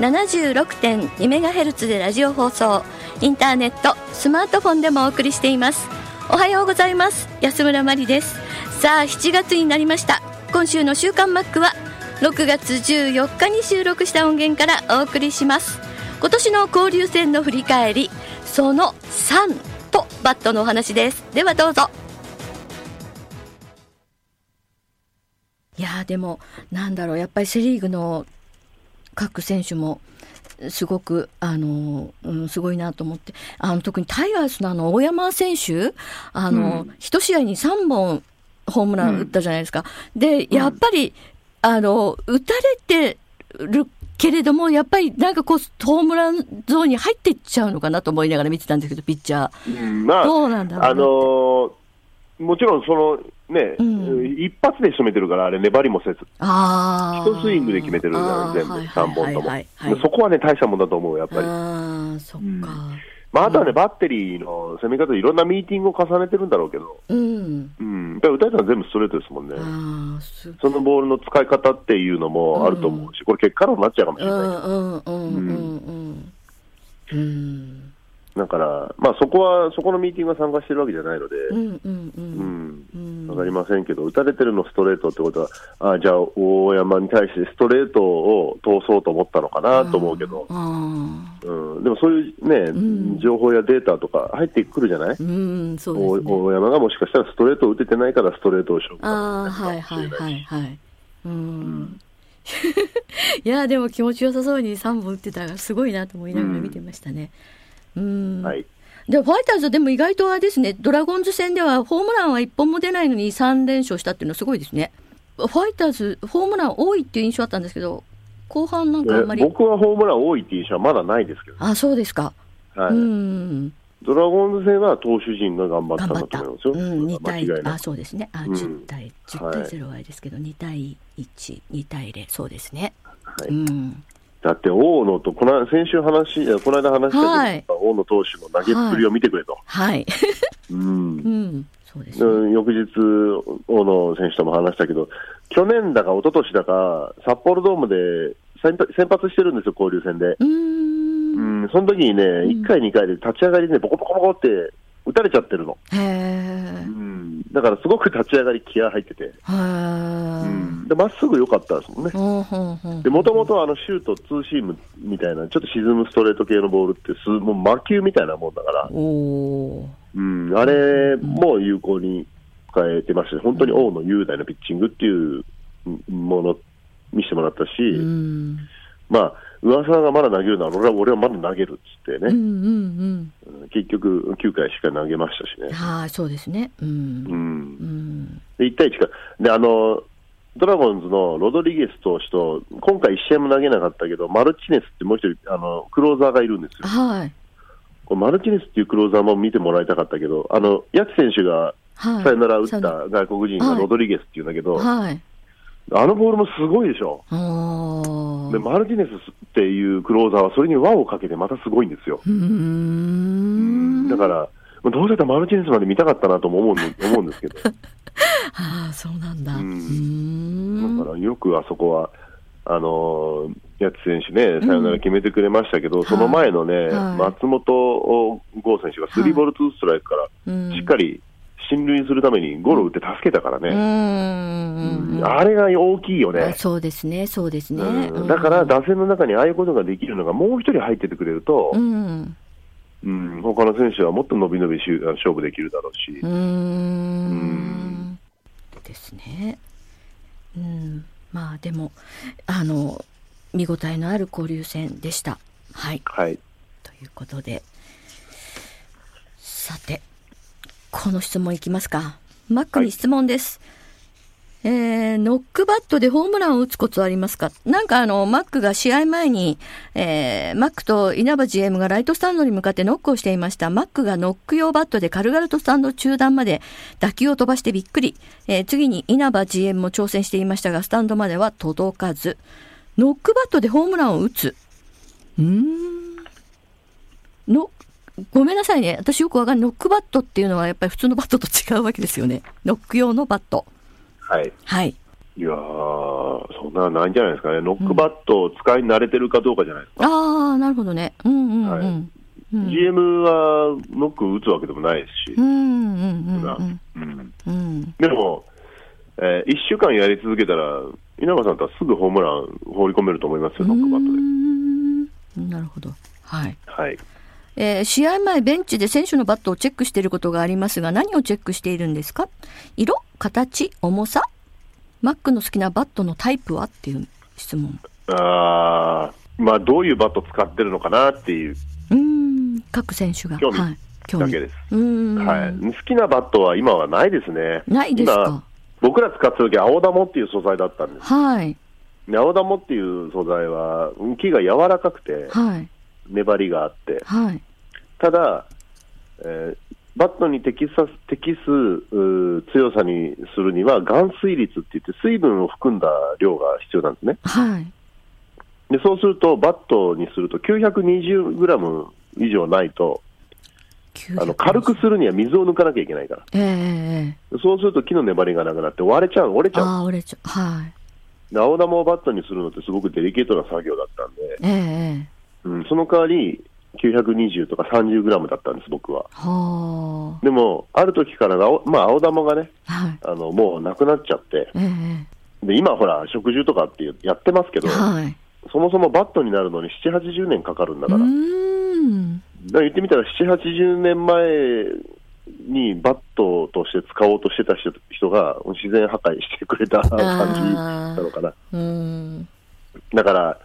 76.2MHz でラジオ放送。インターネットスマートフォンでもお送りしています。おはようございます。安村麻里です。さあ7月になりました。今週の週刊マックは6月14日に収録した音源からお送りします。今年の交流戦の振り返りその3とバットのお話です。ではどうぞ。いやでもなんだろう。やっぱりセ・リーグの各選手もすごく、あの、うん、すごいなと思って、あの、特にタイガースのあの、大山選手、あの、一、うん、試合に3本ホームラン打ったじゃないですか。うん、で、やっぱり、あの、打たれてるけれども、やっぱりなんかこう、ホームランゾーンに入っていっちゃうのかなと思いながら見てたんですけど、ピッチャー。うん、まあ、どうなんだろうあのー、もちろんその、ね、うん、一発で仕留めてるから、あれ、粘りもせず、一スイングで決めてるから全部、3本とも、そこはね、大したもんだと思う、やっぱり。あそっか、うん。まあ、あとはね、バッテリーの攻め方、いろんなミーティングを重ねてるんだろうけど、うん、うん、やっぱり打たれたのは全部ストレートですもんね、そのボールの使い方っていうのもあると思うし、これ、結果論になっちゃうかもしれないけど。だから、まあ、そこは、そこのミーティングは参加してるわけじゃないので、わかりませんけど、打たれてるのストレートってことは、あじゃあ、大山に対してストレートを通そうと思ったのかなと思うけど、うん、でもそういうね、うん、情報やデータとか入ってくるじゃない、うんそうね、大山がもしかしたらストレートを打ててないからストレートをしようかもしれないし。はいはいはいはい。うん。いやでも気持ちよさそうに3本打ってたらすごいなと思いながら見てましたね。うんはいでファイターズでも意外とあれですね、ドラゴンズ戦ではホームランは1本も出ないのに3連勝したっていうのはすごいですね。ファイターズ、ホームラン多いっていう印象あったんですけど、後半なんかあんまり。僕はホームラン多いっていう印象はまだないですけど、あそうですか。はい、うんドラゴンズ戦は投手陣が頑張ったんだと思いますよ。うん、2対、あ、そうですね。あ、10対、10対0はあれですけど、はい、2対1、2対0、そうですね。はい。うんだって大野とこの先週話、この間話したけど、はい、大野投手の投げっぷりを見てくれと。はい。うん。うんそうです、ね、翌日、大野選手とも話したけど、去年だか一昨年だか、札幌ドームで先発してるんですよ、交流戦で。うん、その時にね、1回、2回で立ち上がりで、ね、ボコボコボコって打たれちゃってるの。へうん、だからすごく立ち上がり気合入ってて、でまっすぐ良かったですもんね。でもともとあのシュート、ツーシームみたいな、ちょっと沈むストレート系のボールってす、もう魔球みたいなもんだから、うん、あれも有効に使えてましたし、本当に大野雄大のピッチングっていうもの見せてもらったし、まあ、噂がまだ投げるなら俺は俺はまだ投げるっつってね、うんうんうん、結局、9回しか投げましたしね。はあ、そうですね、うん。うん。で1対1か。であのドラゴンズのロドリゲス投手と、今回1試合も投げなかったけど、マルチネスってもう一人あのクローザーがいるんですよ。はい、マルチネスっていうクローザーも見てもらいたかったけど、あのヤツ選手がさよなら打った外国人がロドリゲスっていうんだけど、はい、あのボールもすごいでしょ。で、マルティネスっていうクローザーはそれに輪をかけてまたすごいんですよ。だから、どうせたらマルティネスまで見たかったなとも思う 思うんですけど。ああ、そうなんだ。だからよくあそこは、あのー、八津選手ね、さよなら決めてくれましたけど、うん、その前のね、はい、松本剛選手がスリーボールツーストライクからしっかり進塁するためにゴロ打って助けたからうね。んうんあれが大きいよあね。そうですね、そうですね。うんだから、打線の中にああいうことができるのがもう一人入っててくれるとう、ん、うん、他の選手はもっと伸び伸びしゅ勝負できるだろうしうー、んですね。うん、まあでもあの見応えのある交流戦でした。はいはい。ということでさてこの質問いきますか。マックに質問です。えーノックバットでホームランを打つコツはありますか？なんかあの、マックが試合前に、えーマックと稲葉 GM がライトスタンドに向かってノックをしていました。マックがノック用バットで軽々とスタンド中段まで打球を飛ばしてびっくり。えー次に稲葉 GM も挑戦していましたが、スタンドまでは届かず。ノックバットでホームランを打つ。うーん。の、ごめんなさいね。私よくわかんない。ノックバットっていうのはやっぱり普通のバットと違うわけですよね。ノック用のバット。はい。はい。いやー、そんなないんじゃないですかね。ノックバットを使い慣れてるかどうかじゃないですか。ああ、なるほどね。うんうんうん。はいうん。GM はノック打つわけでもないですしう。んうんうんがうんうんうん。でも、え1週間やり続けたら、稲葉さんとはすぐホームラン放り込めると思いますよ、ノックバットで。うんなるほど。はい。はい。えー試合前ベンチで選手のバットをチェックしていることがありますが、何をチェックしているんですか？色？形？重さ？マックの好きなバットのタイプは？っていう質問。あーまあ、どういうバット使ってるのかなっていううーん、各選手が。興味はい。だけです。うーん。はい、好きなバットは今はないですね。ないですか？今僕ら使ってた時青玉っていう素材だったんです。はい。で青玉っていう素材は木が柔らかくてはい。粘りがあって、はい。ただ、えーバットに適さ適す強さにするには、含水率って言って、水分を含んだ量が必要なんですね。はい。でそうすると、バットにすると920グラム以上ないと、あの軽くするには水を抜かなきゃいけないから。えええそうすると木の粘りがなくなって割れちゃう、折れちゃう。えああ、折れちゃう。はい。で青玉をバットにするのってすごくデリケートな作業だったんで、ええええうん、その代わり920とか30グラムだったんです、僕は。はでも、ある時から青,、まあ、青玉がねあ。はい。あの、もうなくなっちゃって、ええで今ほら、食獣とかってやってますけど、はい。そもそもバットになるのに7、80年かかるんだから、うだ言ってみたら、7、80年前にバットとして使おうとしてた人人が自然破壊してくれた感じなのかな。だから、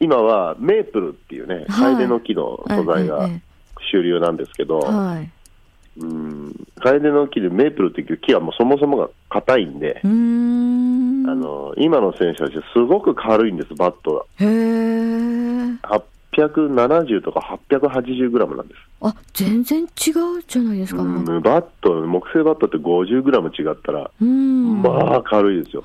今はメープルっていうね、はいカエデの木の素材がえ主流なんですけど、えはい。うんカエデの木でメープルっていう木はもうそもそもが硬いんで、ん。あの今の選手たち、すごく軽いんです、バットが。へえ。870とか880グラムなんです。あ、全然違うじゃないですか。う、うんバット、木製バットって50グラム違ったら。まあ軽いですよ。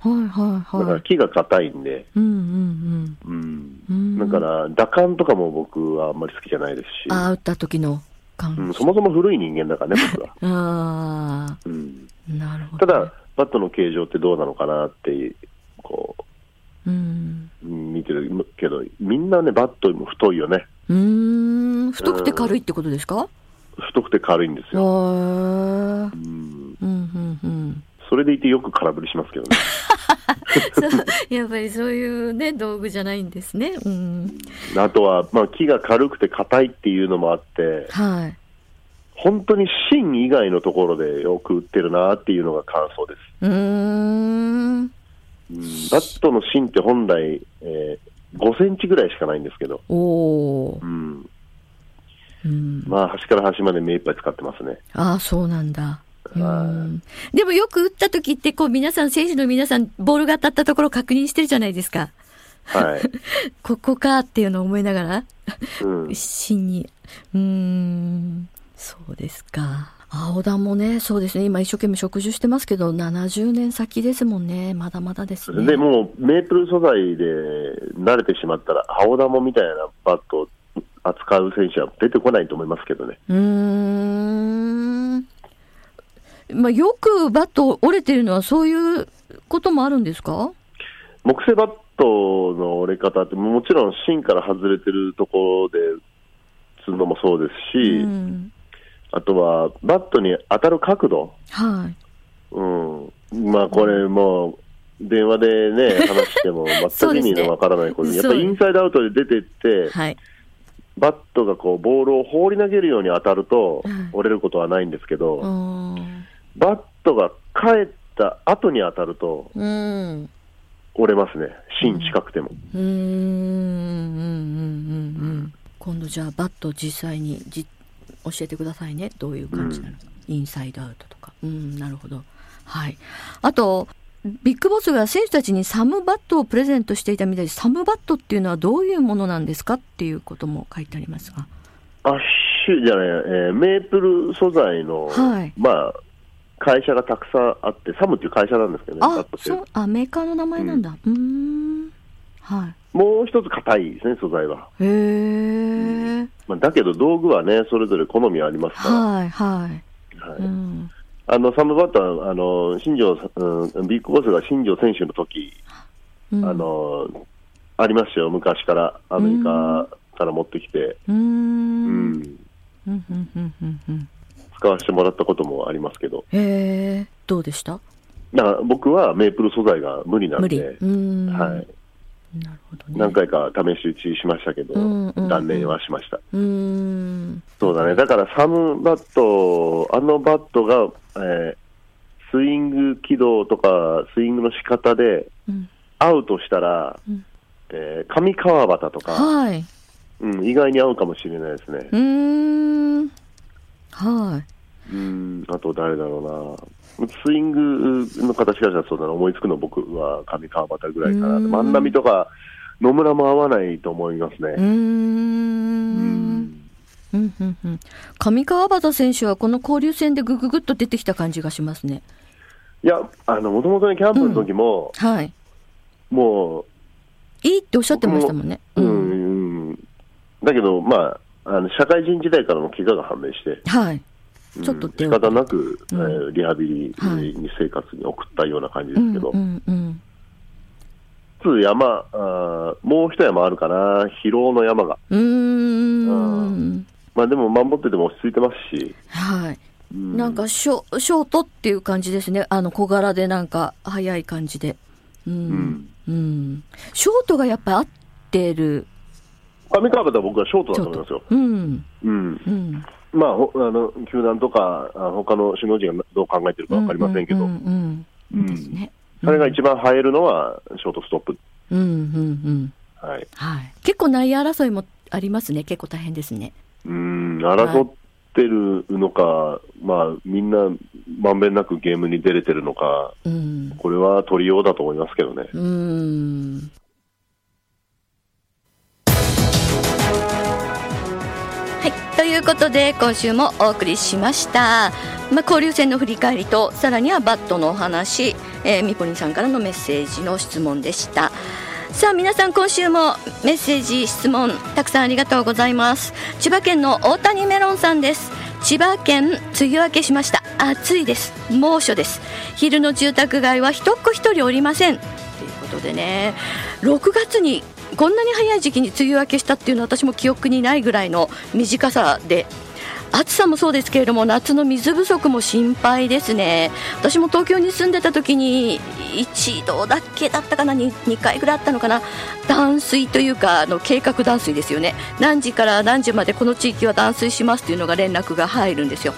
あーはいはいだからはい。木が硬いんで、うんうんうんうん。うんだから打感とかも僕はあんまり好きじゃないですし、あー打った時の感うん、じ。そもそも古い人間だからね、僕は。あうんあ、なるほど。ただ、バットの形状ってどうなのかなって、こうん。う、うん見てるけど、みんなね、バットも太いよね。うーん。太くて軽いってことですか？太くて軽いんですへよ。ーうん、うんうんうん。それでいてよく空振りしますけどね。そうやっぱりそういうね、道具じゃないんですね。うん。あとは、まあ、木が軽くて硬いっていうのもあって、はい。本当に芯以外のところでよく打ってるなっていうのが感想です。うーん。うんバットの芯って本来、えー5センチぐらいしかないんですけど、おーう。ん、うん。まあ、端から端まで目いっぱい使ってますね。ああ、そうなんだ。でもよく打った時って、こう皆さん、選手の皆さん、ボールが当たったところ確認してるじゃないですか。はい。ここかっていうのを思いながら、うん、芯に。うーん、そうですか。青田もね、そうですね。今一生懸命植樹してますけど、70年先ですもんね。まだまだですね。でもうメープル素材で慣れてしまったら、青玉みたいなバットを扱う選手は出てこないと思いますけどね。うーん。まあ、よくバット折れてるのはそういうこともあるんですか？木製バットの折れ方って、もちろん芯から外れてるところで打つのもそうですし、うん。あとはバットに当たる角度、はい。うん、まあこれもう、電話でね、話しても全く意味のわからないことで、やっぱりインサイドアウトで出てって、はい。バットがこうボールを放り投げるように当たるとうん折れることはないんですけど、うーん。バットが帰った後に当たるとうん。折れますね、芯近くても。うーん。うん。うん。うん。今度じゃあバット実際にじ教えてくださいね。どういう感じなのか。インサイドアウトとか。うん。なるほど。はい。あと、ビッグボスが選手たちにサムバットをプレゼントしていたみたいです。サムバットっていうのはどういうものなんですかっていうことも書いてありますが。アッシュじゃない、えーメープル素材の、はいまあ、会社がたくさんあって、サムっていう会社なんですけどね、バあそう、あ、メーカーの名前なんだ。うーん。はもう一つ硬いですね、素材は。い。へえ。まあ、だけど道具はね、それぞれ好みありますから、はい、はい。はいうん。あのサムバットはあの新庄、うん、ビッグボスが新庄選手の時、うんあのありましたよ、昔から、アメリカから持ってきて、うんうん、うん、うん、うん、うん。使わせてもらったこともありますけど、へえ。どうでした？だから僕はメープル素材が無理なん。でう、ん。はい、なるほどね。何回か試し打ちしましたけど、うんうん断念はしました。うーん。そうだね、だからサムバット、あのバットが、えースイング軌道とか、スイングの仕方で、うん。アウトしたら、うんえー上川端とか、はい。うん、意外に合うかもしれないですねう。ーん。はうん、あと誰だろうな。スイングの形からしたらそうだな、思いつくの僕は上川端ぐらいかな。うん万波とか野村も合わないと思います。ね。うんんうん、うん、うん。上川端選手はこの交流戦でぐぐぐっと出てきた感じがしますね。いや、あの、もともとね、キャンプの時も、はい。もいいっておっしゃってましたもんね。う、うん、うんだけど、まあ、あの社会人時代からの怪我が判明して、はい。うんちょっと手仕方なく、うんえーリハビリはいに生活に送ったような感じうん、ですけど、うん、うん。つ山あーもう一山あるかな、疲労の山が。うーん。まあでも守ってても落ち着いてますし、はい。うんなんかショショートっていう感じですね。あの小柄でなんか速い感じで。う。うんん、うん。ショートがやっぱ合ってる。上川端は僕はショートだと思いますよ。うん。うんうん。まあ、ほあの球団とか、あ他の首脳陣がどう考えてるか分かりませんけど、うん。それが一番映えるのはショートストップ。うんうんうん。はいはい。結構内野争いもありますね。結構大変ですね。うん、争ってるのか、まあ、みんなまんべんなくゲームに出れてるのか、うん。これは取りようだと思いますけどね。うん。い。ということで、今週もお送りしました。まあ、交流戦の振り返りと、さらにはバットのお話、えー、みぽりんさんからのメッセージの質問でした。さあ皆さん今週もメッセージ質問たくさんありがとうございます千葉県の大谷メロンさんです千葉県梅雨明けしました暑いです猛暑です昼の住宅街は一っ子一人おりませんということでね6月にこんなに早い時期に梅雨明けしたっていうのは私も記憶にないぐらいの短さで暑さもそうですけれども夏の水不足も心配ですね。私も東京に住んでた時に一度だけだったかな 2, 2回ぐらいあったのかな断水というかあの計画断水ですよね。何時から何時までこの地域は断水しますというのが連絡が入るんですよ。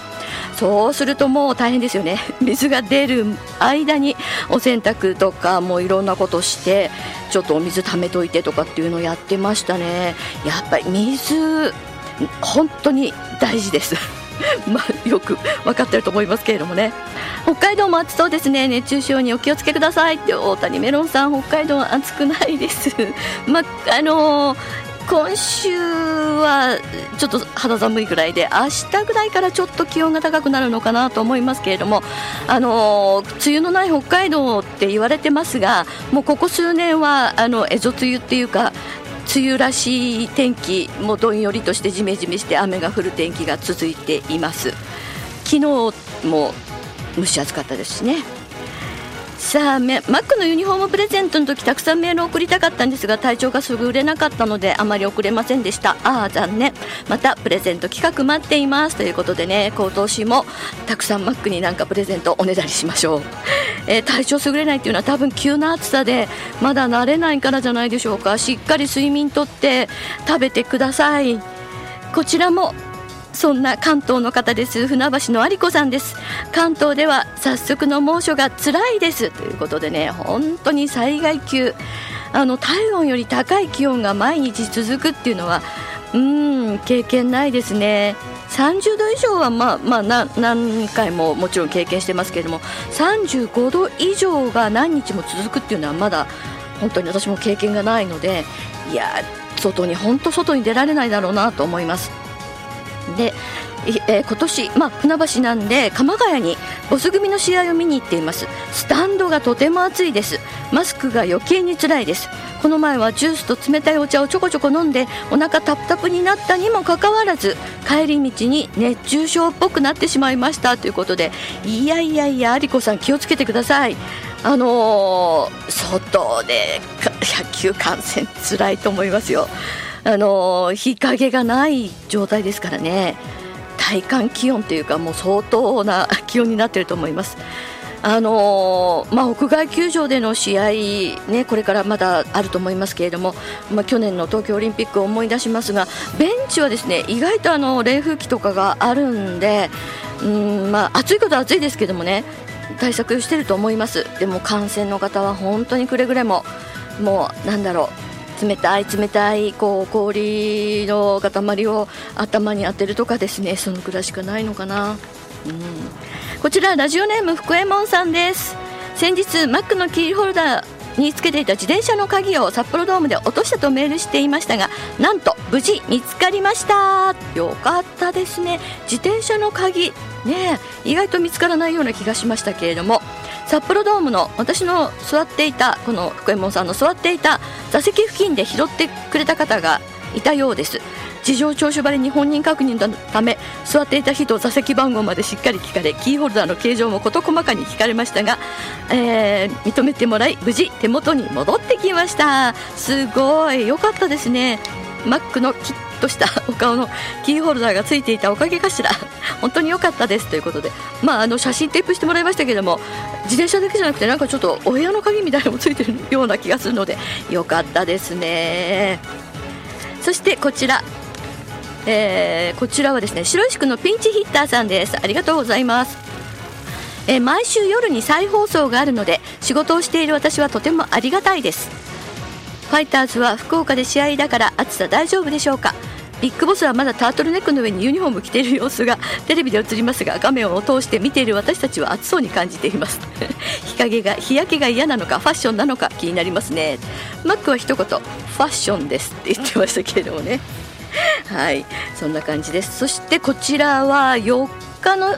そうするともう大変ですよね。水が出る間にお洗濯とかもういろんなことしてちょっとお水溜めといてとかっていうのをやってましたね。やっぱり水本当に大事です。まあ、よく分かってると思いますけれどもね。北海道も暑そうですね。熱中症にお気をつけくださいって大谷メロンさん北海道は暑くないです。まああのー今週はちょっと肌寒いぐらいで明日ぐらいからちょっと気温が高くなるのかなと思いますけれどもあのー梅雨のない北海道って言われてますがもうここ数年はあの蝦夷梅雨っていうか梅雨らしい天気もどんよりとしてじめじめして雨が降る天気が続いています。昨日も蒸し暑かったですしね。さあマックのユニフォームプレゼントの時たくさんメールを送りたかったんですが体調が優れなかったのであまり送れませんでした。ああ残念。またプレゼント企画待っています。ということでね今年もたくさんマックになんかプレゼントおねだりしましょう、えー、体調優れないっていうのは多分急な暑さでまだ慣れないからじゃないでしょうか。しっかり睡眠とって食べてください。こちらもそんな関東の方です。船橋の有子さんです。関東では早速の猛暑が辛いです。ということでね本当に災害級。あの体温より高い気温が毎日続くっていうのはうん経験ないですね。30度以上はまあまあ何回ももちろん経験してますけれども35度以上が何日も続くっていうのはまだ本当に私も経験がないのでいや外に本当外に出られないだろうなと思います。で、えー、今年、まあ、船橋なんで鎌ヶ谷にボス組の試合を見に行っています。スタンドがとても暑いです。マスクが余計に辛いです。この前はジュースと冷たいお茶をちょこちょこ飲んでお腹タプタプになったにもかかわらず帰り道に熱中症っぽくなってしまいました。ということでいやいやいや有子さん気をつけてください。あのー、外で野球観戦つらいと思いますよ。あの日陰がない状態ですからね体感気温というかもう相当な 気温になっていると思います。あの、まあ、屋外球場での試合、ね、これからまだあると思いますけれども、まあ、去年の東京オリンピックを思い出しますがベンチはですね意外とあの冷風機とかがあるんでうん、まあ、暑いことは暑いですけどもね対策してると思いますでも感染の方は本当にくれぐれももうなんだろう冷たい冷たいこう氷の塊を頭に当てるとかですねそのくらいしかないのかな、うん、こちらラジオネーム福右衛門さんです。先日マックのキーホルダーにつけていた自転車の鍵を札幌ドームで落としたとメールしていましたがなんと無事見つかりました。よかったですね。自転車の鍵ね意外と見つからないような気がしましたけれども。札幌ドームの私の座っていたこの福右衛門さんの座っていた座席付近で拾ってくれた方がいたようです。事情聴取場でに本人確認のため座っていた人座席番号までしっかり聞かれキーホルダーの形状も事細かに聞かれましたが、えー、認めてもらい無事手元に戻ってきました。すごい。良かったですね。マックのキッとしたお顔のキーホルダーがついていたおかげかしら。本当に良かったですということで、まあ、あの写真テープしてもらいましたけども自転車だけじゃなくてなんかちょっとお部屋の鍵みたいなのもついてるような気がするので 良かったですね。そしてこちら。えー、こちらはですね白石区のピンチヒッターさんです。ありがとうございます。えー、毎週夜に再放送があるので仕事をしている私はとてもありがたいです。ファイターズは福岡で試合だから暑さ大丈夫でしょうか？ビッグボスはまだタートルネックの上にユニフォーム着ている様子が テレビで映りますが画面を通して見ている私たちは暑そうに感じています。日陰が日焼けが嫌なのかファッションなのか気になりますね。マックは一言ファッションですって言ってましたけれどもね。はい。そんな感じです。そしてこちらは4日の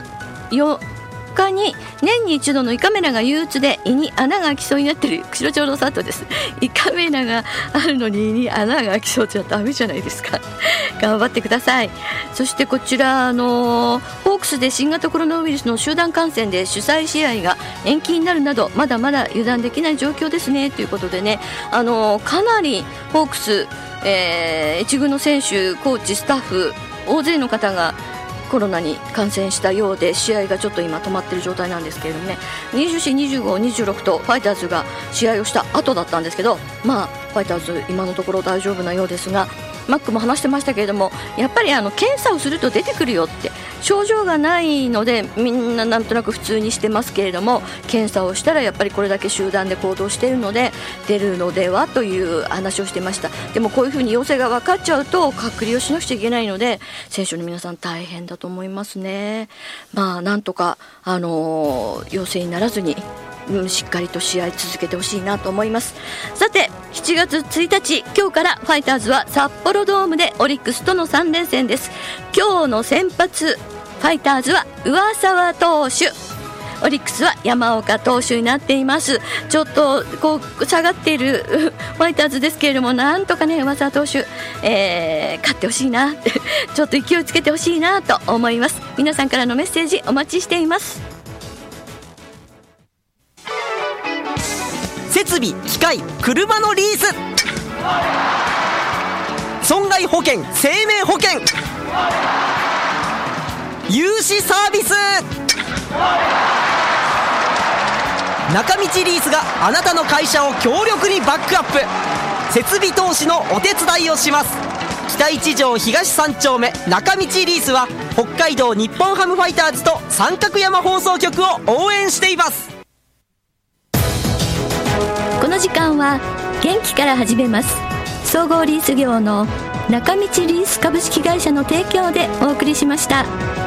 日に年に一度の胃カメラが憂鬱で胃に穴が開きそうになってる。釧路町の里です。胃カメラがあるのに胃に穴が開きそうじゃダメじゃないですか。頑張ってください。そしてこちらあのホークスで新型コロナウイルスの集団感染で主催試合が延期になるなどまだまだ油断できない状況ですね。ということでねあのかなりホークス、えー、一軍の選手コーチスタッフ大勢の方がコロナに感染したようで試合がちょっと今止まっている状態なんですけれどもね。24、25、26とファイターズが試合をした後だったんですけどまあファイターズ今のところ大丈夫なようですがマックも話してましたけれどもやっぱりあの検査をすると出てくるよって症状がないのでみんななんとなく普通にしてますけれども検査をしたらやっぱりこれだけ集団で行動しているので出るのではという話をしてました。でもこういうふうに陽性が分かっちゃうと隔離をしなくちゃいけないので選手の皆さん大変だと思いますね。まあなんとかあの陽性にならずにうん、しっかりと試合続けてほしいなと思います。さて7月1日今日からファイターズは札幌ドームでオリックスとの3連戦です。今日の先発ファイターズは上沢投手。オリックスは山岡投手になっています。ちょっとこう下がっている ファイターズですけれどもなんとかね上沢投手、えー、勝ってほしいな ちょっと勢いつけてほしいなと思います。皆さんからのメッセージお待ちしています。設備機械車のリース。損害保険生命保険。融資サービス。中道リースがあなたの会社を強力にバックアップ。設備投資のお手伝いをします。北一条東三丁目。中道リースは北海道日本ハムファイターズと三角山放送局を応援しています。この時間は元気から始めます。総合リース業の中道リース株式会社の提供でお送りしました。